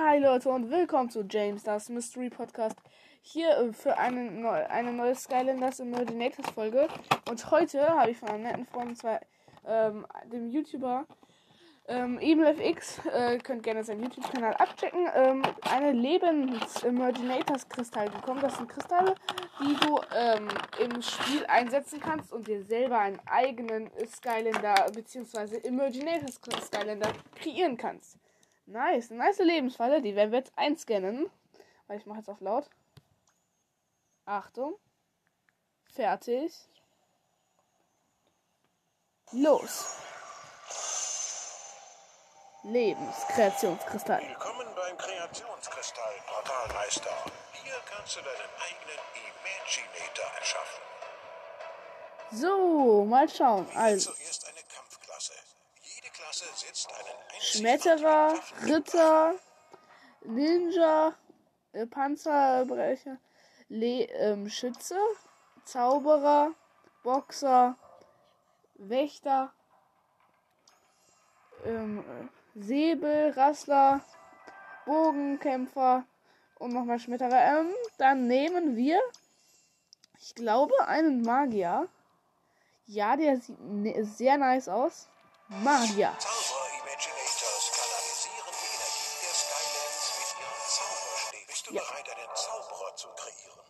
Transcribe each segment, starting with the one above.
Hi Leute und willkommen zu James das Mystery Podcast. Hier äh, für eine, neu, eine neue Skylanders Imaginations Folge. Und heute habe ich von einem netten Freund, und zwar ähm, dem YouTuber ähm, EvilFX, äh, könnt gerne seinen YouTube-Kanal abchecken, ähm, eine Lebens-Imaginators-Kristall bekommen. Das sind Kristalle, die du ähm, im Spiel einsetzen kannst und dir selber einen eigenen Skylander bzw. Imaginators Skylander kreieren kannst. Nice, nice Lebensfalle, die werden wir jetzt einscannen. Weil ich mache jetzt auf laut. Achtung. Fertig. Los. Lebenskreationskristall. Willkommen beim Kreationskristall Portalmeister. Hier kannst du deinen eigenen Imaginator erschaffen. So, mal schauen. Also, zuerst eine Kampfklasse. Jede Klasse setzt einen Schmetterer, Ritter, Ninja, äh, Panzerbrecher, Le ähm, Schütze, Zauberer, Boxer, Wächter, ähm, äh, Säbel, Rassler, Bogenkämpfer und nochmal Schmetterer. Ähm, dann nehmen wir, ich glaube, einen Magier. Ja, der sieht ne sehr nice aus. Magier. Zauber-Imaginators kanalisieren die Energie der Skylands mit ihren Zauberstäben. Bist du Ja. bereit, einen Zauberer zu kreieren?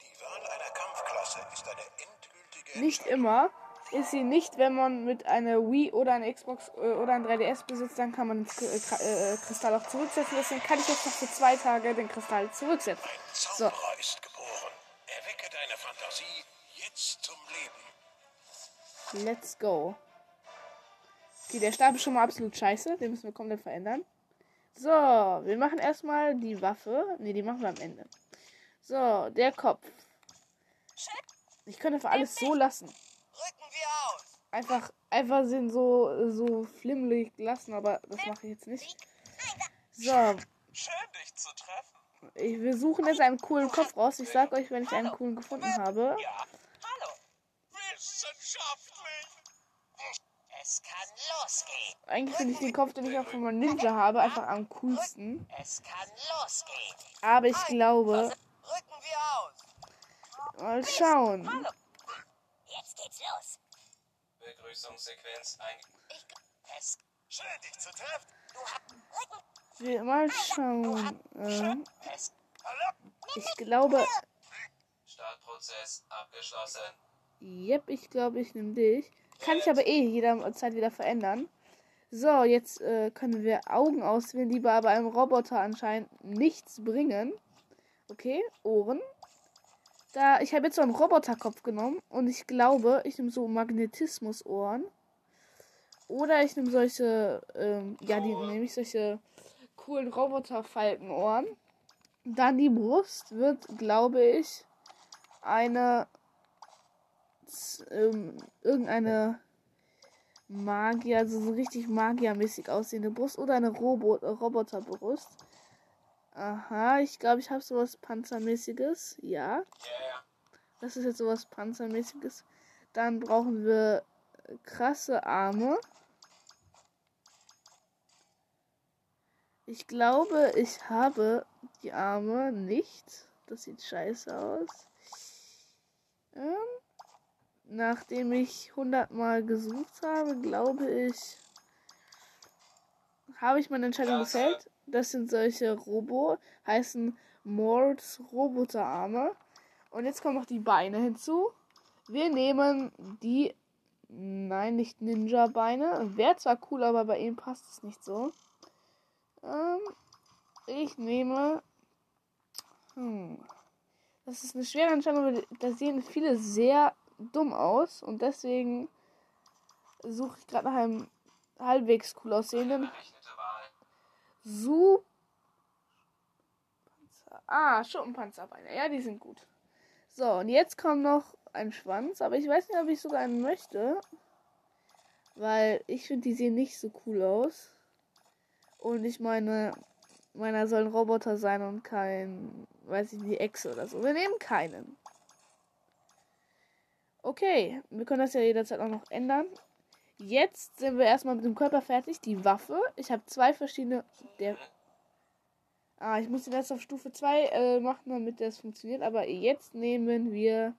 Die Wahl einer Kampfklasse ist eine endgültige Nicht immer. Ist sie nicht, wenn man mit einer Wii oder einer Xbox äh, oder ein 3DS besitzt, dann kann man K- äh, äh, Kristall auch zurücksetzen. Deswegen kann ich jetzt noch für zwei Tage den Kristall zurücksetzen. Ein So, Zauberer ist geboren. Erwecke deine Fantasie jetzt zum Leben. let's go. Okay, der Stab ist schon mal absolut scheiße. Den müssen wir komplett verändern. So, wir machen erstmal die Waffe. Ne, die machen wir am Ende. So, der Kopf. Ich könnte einfach alles so lassen. Wir. Einfach, einfach sind so, so flimmelig lassen, aber das mache ich jetzt nicht. So, Schön, dich zu treffen. ich, wir suchen jetzt einen coolen Kopf raus. Ich sag euch, wenn ich einen coolen gefunden habe. Ja, hallo. Wissenschaftlich. Es kann losgehen. Eigentlich finde ich den Kopf, den ich auch von meinem Ninja habe, einfach am coolsten. Es kann losgehen. Aber ich glaube, Rücken wir aus. mal schauen. Hallo. Jetzt geht's los. Begrüßungssequenz ein. Ich, es. Schön, dich zu treffen. Du hast. Rücken. Wir mal schauen. Ähm, ich glaube, Startprozess abgeschlossen. yep, ich glaube, ich nehme dich. Kann ich aber eh jederzeit wieder verändern. So, jetzt äh, können wir Augen auswählen, die bei einem Roboter anscheinend nichts bringen. Okay, Ohren. Da, ich habe jetzt so einen Roboterkopf genommen und ich glaube, ich nehme so Magnetismusohren. Oder ich nehme solche, ähm, ja, die nehme ich solche coolen Roboterfalkenohren. Dann die Brust wird, glaube ich, eine ähm, irgendeine Magier, also so richtig Magiermäßig aussehende Brust oder eine Robo äh, Roboterbrust. Aha, ich glaube, ich habe sowas Panzermäßiges. Ja, das ist jetzt sowas Panzermäßiges. Dann brauchen wir krasse Arme. Ich glaube, ich habe die Arme nicht. Das sieht scheiße aus. Ähm, nachdem ich hundertmal gesucht habe, glaube ich, habe ich meine Entscheidung gefällt. Das sind solche Robo, heißen Mords Roboterarme. Und jetzt kommen noch die Beine hinzu. Wir nehmen die, nein, nicht Ninja-Beine. Wäre zwar cool, aber bei ihm passt es nicht so. Ähm, ich nehme, hm, das ist eine schwere Entscheidung, weil da sehen viele sehr dumm aus und deswegen suche ich gerade nach einem halbwegs cool aussehenden Berechnete Wahl. Su. Panzer. Ah, Schuppenpanzerbeine. Ja, die sind gut. So, und jetzt kommt noch ein Schwanz, aber ich weiß nicht, ob ich sogar einen möchte. Weil ich finde, die sehen nicht so cool aus. Und ich meine, meiner sollen Roboter sein und kein, weiß ich nicht, Echse oder so. Wir nehmen keinen. Okay, wir können das ja jederzeit auch noch ändern. Jetzt sind wir erstmal mit dem Körper fertig. Die Waffe. Ich habe zwei verschiedene. Der Ah, ich muss den erst auf Stufe 2 äh, machen, damit das funktioniert. Aber jetzt nehmen wir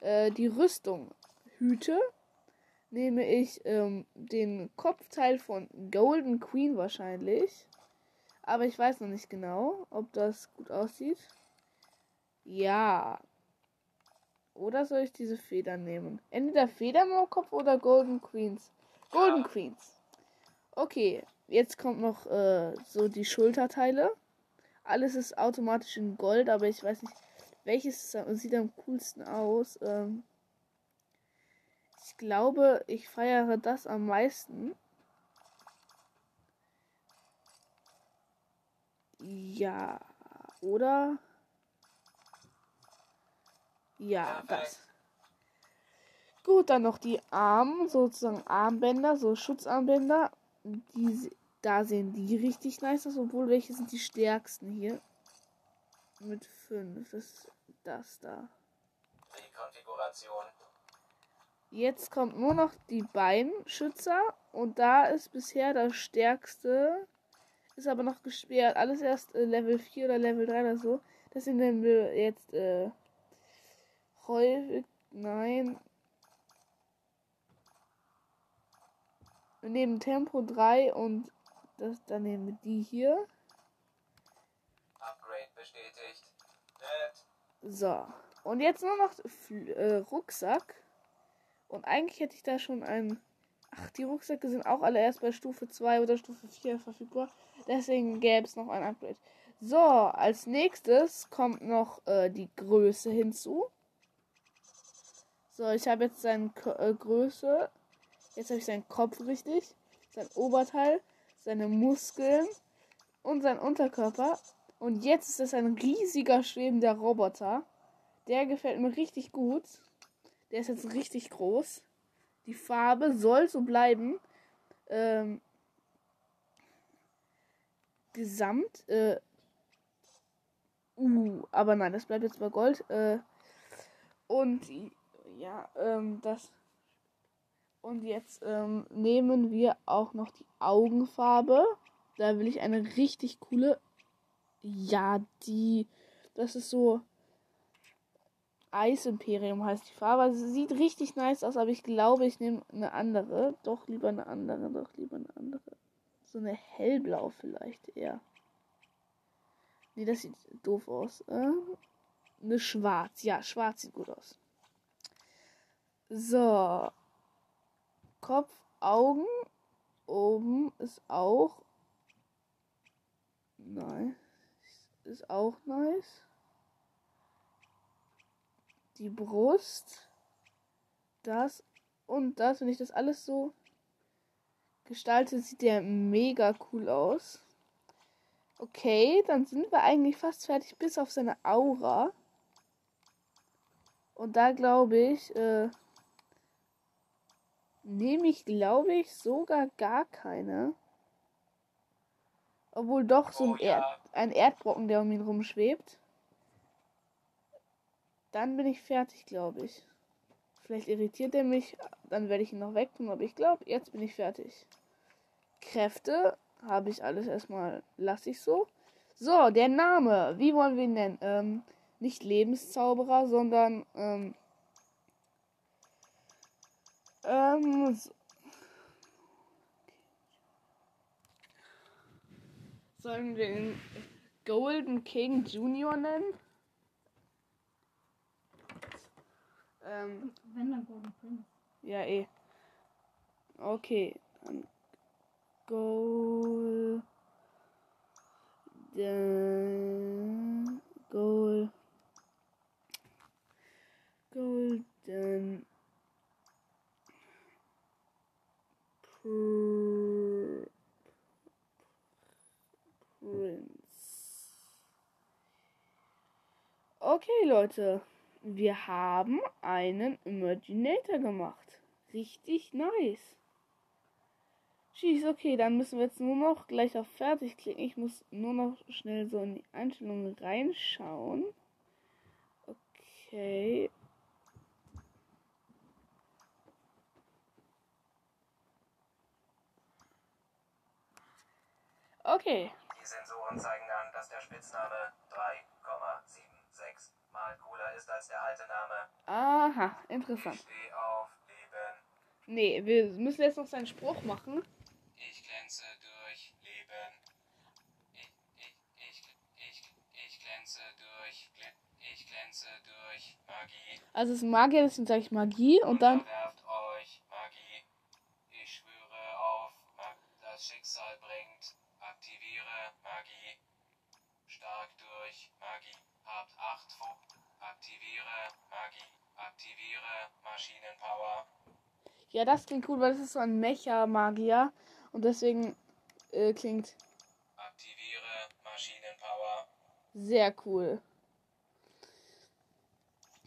äh, die Rüstung. Hüte nehme ich ähm, den Kopfteil von Golden Queen wahrscheinlich. Aber ich weiß noch nicht genau, ob das gut aussieht. Ja. Oder soll ich diese Federn nehmen? Entweder Federn am Kopf oder Golden Queens. Golden. Queens. Okay, jetzt kommt noch äh, so die Schulterteile. Alles ist automatisch in Gold, aber ich weiß nicht, welches sieht am coolsten aus. Ähm, ich glaube, ich feiere das am meisten. Ja, oder? Ja, das. Perfekt. Gut, dann noch die Arm, sozusagen Armbänder, so Schutzarmbänder. Die, da sehen die richtig nice aus, obwohl welche sind die stärksten hier? Mit fünf ist das da. Rekonfiguration. Jetzt kommt nur noch die Beinschützer und da ist bisher das stärkste, ist aber noch gesperrt. Alles erst äh, Level 4 oder Level 3 oder so. Deswegen nehmen wir jetzt äh, häufig, nein. Wir nehmen Tempo 3 und das, dann nehmen wir die hier. Upgrade bestätigt. Nett. So. Und jetzt nur noch äh, Rucksack. Und eigentlich hätte ich da schon einen. Ach, die Rucksäcke sind auch alle erst bei Stufe 2 oder Stufe 4 verfügbar. Deswegen gäbe es noch ein Upgrade. So, als nächstes kommt noch äh, die Größe hinzu. So, ich habe jetzt seine äh, Größe. Jetzt habe ich seinen Kopf richtig. Sein Oberteil, seine Muskeln und sein Unterkörper. Und jetzt ist es ein riesiger schwebender Roboter. Der gefällt mir richtig gut. Der ist jetzt richtig groß. Die Farbe soll so bleiben. Ähm, gesamt. Äh, uh, aber nein, das bleibt jetzt bei Gold. Äh, und ja, ähm, das. Und jetzt ähm, nehmen wir auch noch die Augenfarbe. Da will ich eine richtig coole. Ja, die. Das ist so. Eisimperium heißt die Farbe. Also sie sieht richtig nice aus, aber ich glaube, ich nehme eine andere. Doch lieber eine andere, doch lieber eine andere. So eine hellblau vielleicht eher. Nee, das sieht doof aus. Äh, eine schwarz. Ja, schwarz sieht gut aus. So. Kopf, Augen. Oben ist auch. Nein. Ist auch nice. Die Brust. Das und das. Wenn ich das alles so gestalte, sieht der mega cool aus. Okay, dann sind wir eigentlich fast fertig, bis auf seine Aura. Und da glaube ich, äh, nehme ich, glaube ich, sogar gar keine. Obwohl doch so ein, Oh ja. Erd ein Erdbrocken, der um ihn rumschwebt. Dann bin ich fertig, glaube ich. Vielleicht irritiert er mich, dann werde ich ihn noch wegtun, aber ich glaube, jetzt bin ich fertig. Kräfte habe ich alles erstmal, lasse ich so. So, der Name, wie wollen wir ihn nennen? Ähm, nicht Lebenszauberer, sondern ähm, ähm, so. Sollen wir ihn Golden King Junior nennen? Ähm, Wenn dann Golden Prince. ja, eh. Okay, dann Goal. Dann Goal. Golden. Pr Prince. Okay, Leute. Wir haben einen Imaginator gemacht. Richtig nice. Schieß, okay, dann müssen wir jetzt nur noch gleich auf Fertig klicken. Ich muss nur noch schnell so in die Einstellungen reinschauen. Okay. Okay. Die Sensoren zeigen an, dass der Spitzname 3,76 mal cooler ist als der alte Name. Aha, Ich interessant. stehe auf Leben. Nee, wir müssen jetzt noch seinen Spruch machen. Ich glänze durch Leben. Ich, ich, ich, ich, ich glänze durch. Ich glänze durch Magie. Also es ist Magier, deswegen sage ich Magie und dann. Unterwerft Maschinenpower. Ja, das klingt cool, weil das ist so ein Mecha-Magier. Und deswegen äh, klingt Aktiviere Maschinenpower. sehr cool.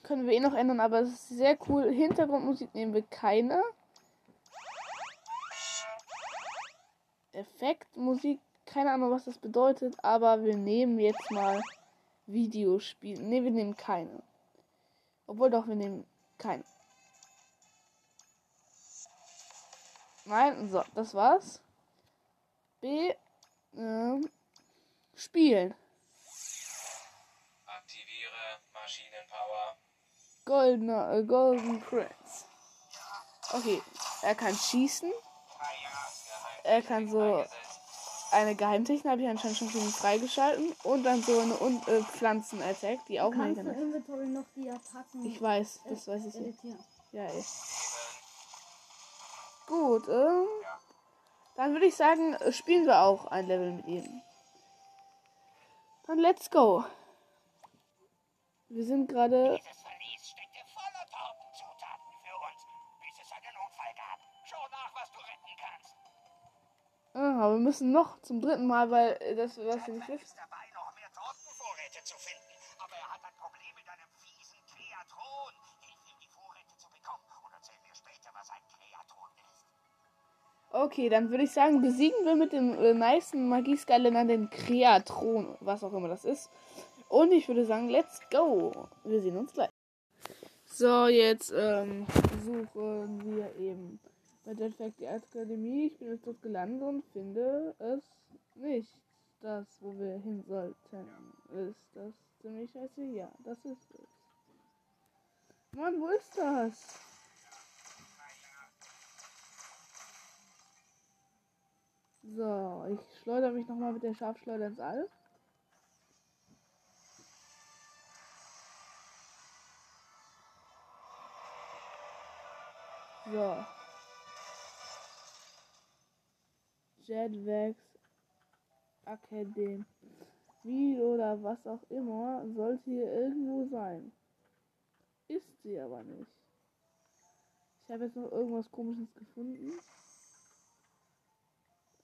Können wir eh noch ändern, aber es ist sehr cool. Hintergrundmusik nehmen wir keine. Effektmusik, keine Ahnung, was das bedeutet, aber wir nehmen jetzt mal Videospiele. Ne, wir nehmen keine. Obwohl doch, wir nehmen keine. Nein, so, das war's. B. Ähm, spielen. Aktiviere Maschinenpower. Goldener, äh, Golden Prince. Okay, er kann schießen. Er kann so eine Geheimtechnik, habe ich anscheinend schon für ihn freigeschalten. Und dann so eine Un äh, Pflanzen-Attack, die auch Du mein kannst im kann. Inventory noch die Attacken Ich weiß, das weiß ich nicht. editieren. Ja, ey. Gut, ähm, dann würde ich sagen, spielen wir auch ein Level mit ihm. Dann let's go. Wir sind gerade. Dieses Verlies steckte voller Tortenzutaten für uns, bis es einen Unfall gab. Schau nach, was du retten kannst. Aha, wir müssen noch zum dritten Mal, weil das, was ihr nicht Batman Okay, dann würde ich sagen, besiegen wir mit dem äh, nicen Magieskalener den Kreatron, was auch immer das ist. Und ich würde sagen, let's go. Wir sehen uns gleich. So, jetzt ähm, suchen wir eben bei Jetpack die Akademie. Ich bin jetzt dort gelandet und finde es nicht. Das, wo wir hin sollten. Ist das ziemlich scheiße? Ja, das ist es. Mann, wo ist das? So, ich schleudere mich nochmal mit der Scharfschleuder ins All. So. Jetwax Academy oder was auch immer sollte hier irgendwo sein. Ist sie aber nicht. Ich habe jetzt noch irgendwas komisches gefunden.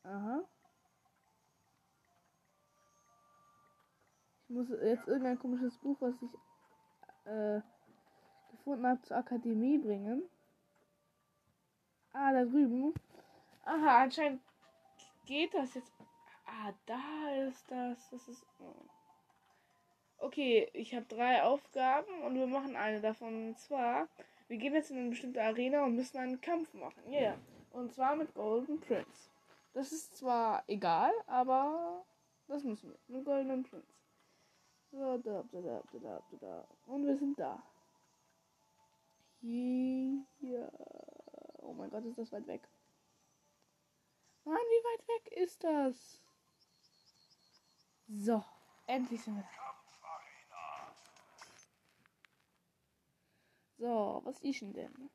Aha. Ich muss jetzt irgendein komisches Buch, was ich äh, gefunden habe, zur Akademie bringen. Ah, da drüben. Aha, anscheinend geht das jetzt. Ah, da ist das. Das ist. oh. Okay, ich habe drei Aufgaben und wir machen eine davon. Und zwar, wir gehen jetzt in eine bestimmte Arena und müssen einen Kampf machen. Ja. Yeah. Und zwar mit Golden Prince. Das ist zwar egal, aber das müssen wir. Mit Golden Prince. So, da, da, da, da, da, da. Und wir sind da. Hier. Oh mein Gott, ist das weit weg. Mann, wie weit weg ist das? So, endlich sind wir da. So, was ist denn?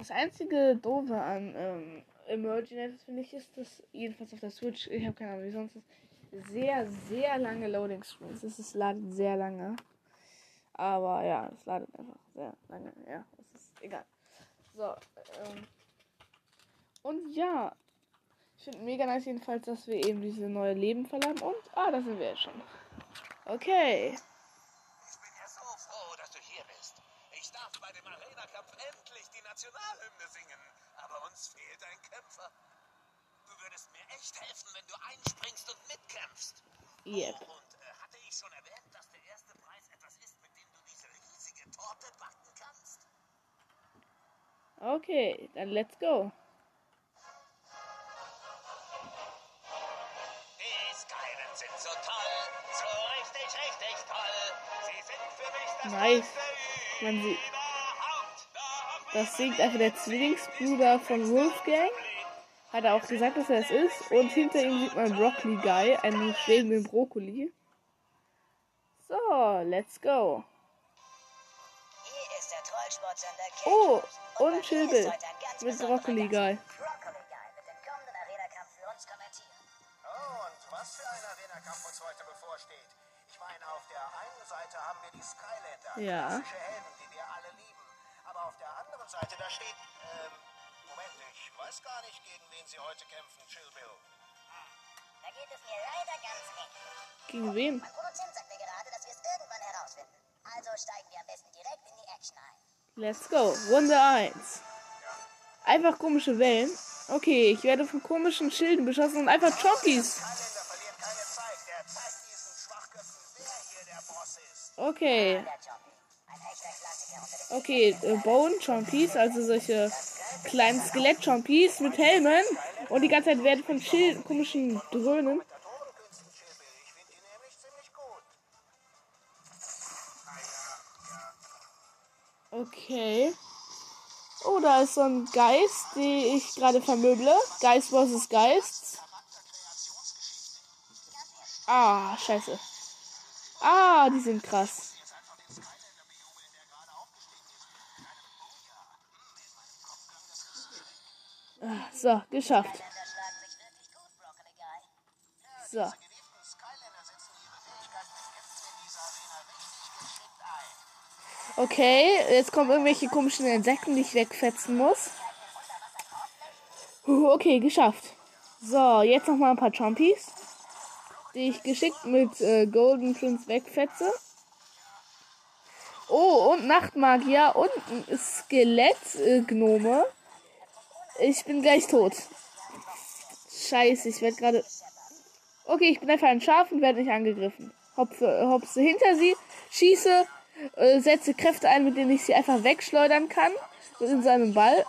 Das einzige Doofe an ähm, Emerginator finde ich ist, dass jedenfalls auf der Switch, ich habe keine Ahnung wie sonst ist, sehr, sehr lange Loading Screens. Es ist ladet sehr lange. Aber ja, es ladet einfach sehr lange. Ja, es ist egal. So, ähm. Und ja, ich finde mega nice jedenfalls, dass wir eben diese neue Leben verlangen. Und, ah, da sind wir jetzt schon. Okay. Es fehlt ein Kämpfer. Du würdest mir echt helfen, wenn du einspringst und mitkämpfst. Yep. Oh, und äh, hatte ich schon erwähnt, dass der erste Preis etwas ist, mit dem du diese riesige Torte backen kannst? Okay, dann let's go. Die Skyrim sind so toll, so richtig, richtig toll. Sie sind für mich das nice. Man sieht das singt einfach der Zwillingsbruder von Wolfgang. Hat er auch gesagt, dass er es ist. Und hinter ihm sieht man Broccoli Guy, einen schwebenden Brokkoli. So, let's go. Hier ist der Trollsportsender Oh, und bei mir Schilbe ist heute ein ganz mit Broccoli. Guy. Broccoli Guy wird den kommenden Arena-Kampf für uns kommentieren. Oh, und was für ein Arena-Kampf uns heute bevorsteht. Ich meine, auf der einen Seite haben wir die Skylander, Ja. klassische Helden, die wir alle lieben. Aber auf der anderen Seite, da steht, ähm, Moment, ich weiß gar nicht, gegen wen sie heute kämpfen, Chill Bill. Da geht es mir leider ganz ähnlich. Gegen wen? Mein Produzent sagt mir gerade, dass wir es irgendwann herausfinden. Also steigen wir am besten direkt in die Action ein. Let's go. Runde 1. Einfach komische Wellen. Okay, ich werde von komischen Schilden beschossen und einfach Chompies. Skylander Okay, äh, Bone Chompies, also solche kleinen Skelett-Chompies mit Helmen. Und die ganze Zeit werden von Schild komischen Dröhnen. Okay. Oh, da ist so ein Geist, den ich gerade vermöble. Geist vs. Geist. Ah, scheiße. Ah, die sind krass. Richtig geschickt ein. Okay, jetzt kommen irgendwelche komischen Insekten, die ich wegfetzen muss. Okay, geschafft. So, jetzt noch mal ein paar Chompies, die ich geschickt mit äh, Golden Prince wegfetze. Oh, und Nachtmagier und ein Skelett-Gnome. Ich bin gleich tot. Scheiße, ich werde gerade... Okay, ich bin einfach ein Schaf und werde nicht angegriffen. Hopse, hopse hinter sie, schieße, äh, setze Kräfte ein, mit denen ich sie einfach wegschleudern kann. In seinem Ball.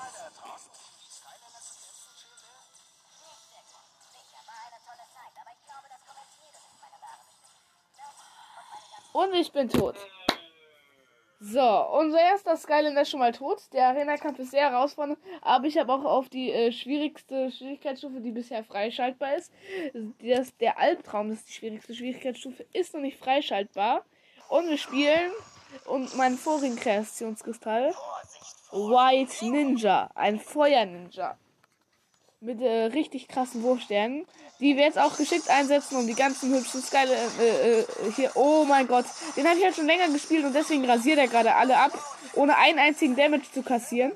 Und ich bin tot. So, unser erster Skylander ist schon mal tot. Der Arena-Kampf ist sehr herausfordernd, aber ich habe auch auf die äh, schwierigste Schwierigkeitsstufe, die bisher freischaltbar ist. Das, der Albtraum, das ist die schwierigste Schwierigkeitsstufe, ist noch nicht freischaltbar. Und wir spielen und mein vorigen Kreationskristall White Ninja, ein Feuer-Ninja. Mit äh, richtig krassen Wurfsternen, die wir jetzt auch geschickt einsetzen, um die ganzen hübschen Skyline äh, äh, hier. Oh mein Gott, den habe ich halt schon länger gespielt und deswegen rasiert er gerade alle ab, ohne einen einzigen Damage zu kassieren.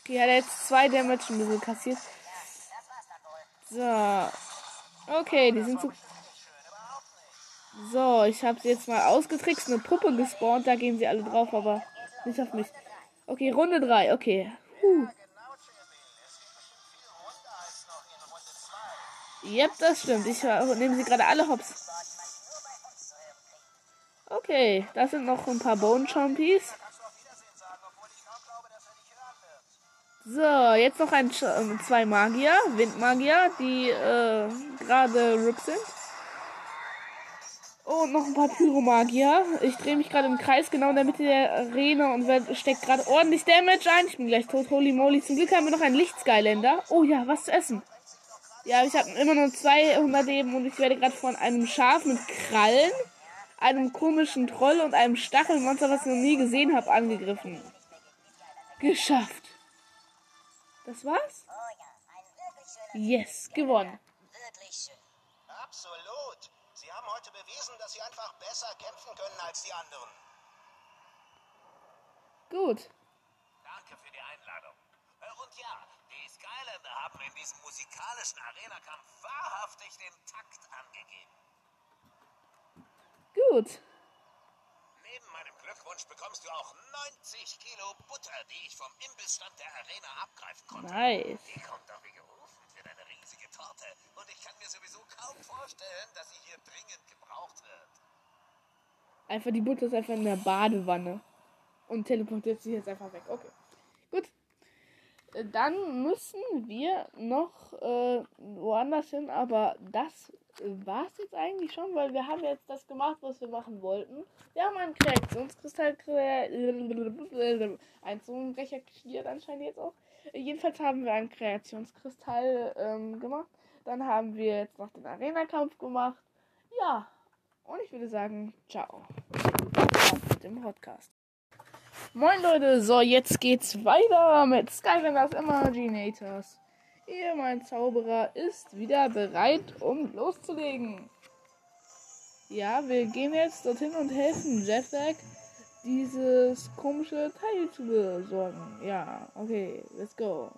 Okay, hat er jetzt zwei Damage ein bisschen kassiert. So. Okay, die sind so. So, ich habe sie jetzt mal ausgetrickst, eine Puppe gespawnt, da gehen sie alle drauf, aber nicht auf mich. Okay, Runde 3, okay. Huh. Yep, das stimmt. Ich nehme sie gerade alle hops. Okay, das sind noch ein paar Bone Chompies. So, jetzt noch ein, Ch- äh, zwei Magier, Windmagier, die äh, gerade RIP sind. Und noch ein paar Pyromagier. Ich drehe mich gerade im Kreis genau in der Mitte der Arena und steckt gerade ordentlich Damage ein. Ich bin gleich tot. Holy moly. Zum Glück haben wir noch einen Lichtskylander. Oh ja, was zu essen. Ja, ich habe immer nur 200 Leben und ich werde gerade von einem Schaf mit Krallen, einem komischen Troll und einem Stachelmonster, was ich noch nie gesehen habe, angegriffen. Geschafft. Das war's? Yes, gewonnen. Absolut. Sie haben heute bewiesen, dass sie einfach besser kämpfen können als die anderen. Gut. Danke für die Einladung. Äh, Und ja, die Skylander haben in diesem musikalischen Arena-Kampf wahrhaftig den Takt angegeben. Gut. Neben meinem Glückwunsch bekommst du auch 90 Kilo Butter, die ich vom Imbissstand der Arena abgreifen konnte. Nice. Die kommt doch wie gerufen für deine riesige Torte. Und ich kann mir sowieso kaum vorstellen, dass sie hier dringend gebraucht wird. Einfach die Butter ist einfach in der Badewanne. Und teleportiert sich jetzt einfach weg. Okay. Dann müssen wir noch äh, woanders hin, aber das war es jetzt eigentlich schon, weil wir haben jetzt das gemacht, was wir machen wollten. Wir haben einen Kreationskristall kre ein Zungenbrecher kreiert anscheinend jetzt auch. Jedenfalls haben wir einen Kreationskristall ähm, gemacht. Dann haben wir jetzt noch den Arena-Kampf gemacht. Ja, und ich würde sagen, ciao. Das mit dem Podcast. Moin Leute, so jetzt geht's weiter mit Skylanders Imaginators. Ihr, mein Zauberer, ist wieder bereit, um loszulegen. Ja, wir gehen jetzt dorthin und helfen Jetlag, dieses komische Teil zu besorgen. Ja, okay, let's go.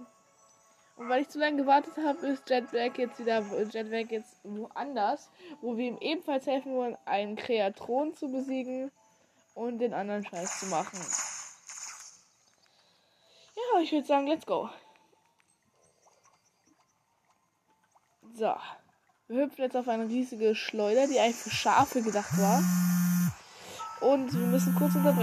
Und weil ich zu lange gewartet habe, ist Jetlag jetzt wieder Jetlag jetzt woanders, wo wir ihm ebenfalls helfen wollen, einen Kreatron zu besiegen und den anderen Scheiß zu machen. Ja, ich würde sagen, let's go. So. Wir hüpfen jetzt auf eine riesige Schleuder, die eigentlich für Schafe gedacht war. Und wir müssen kurz unterbrechen.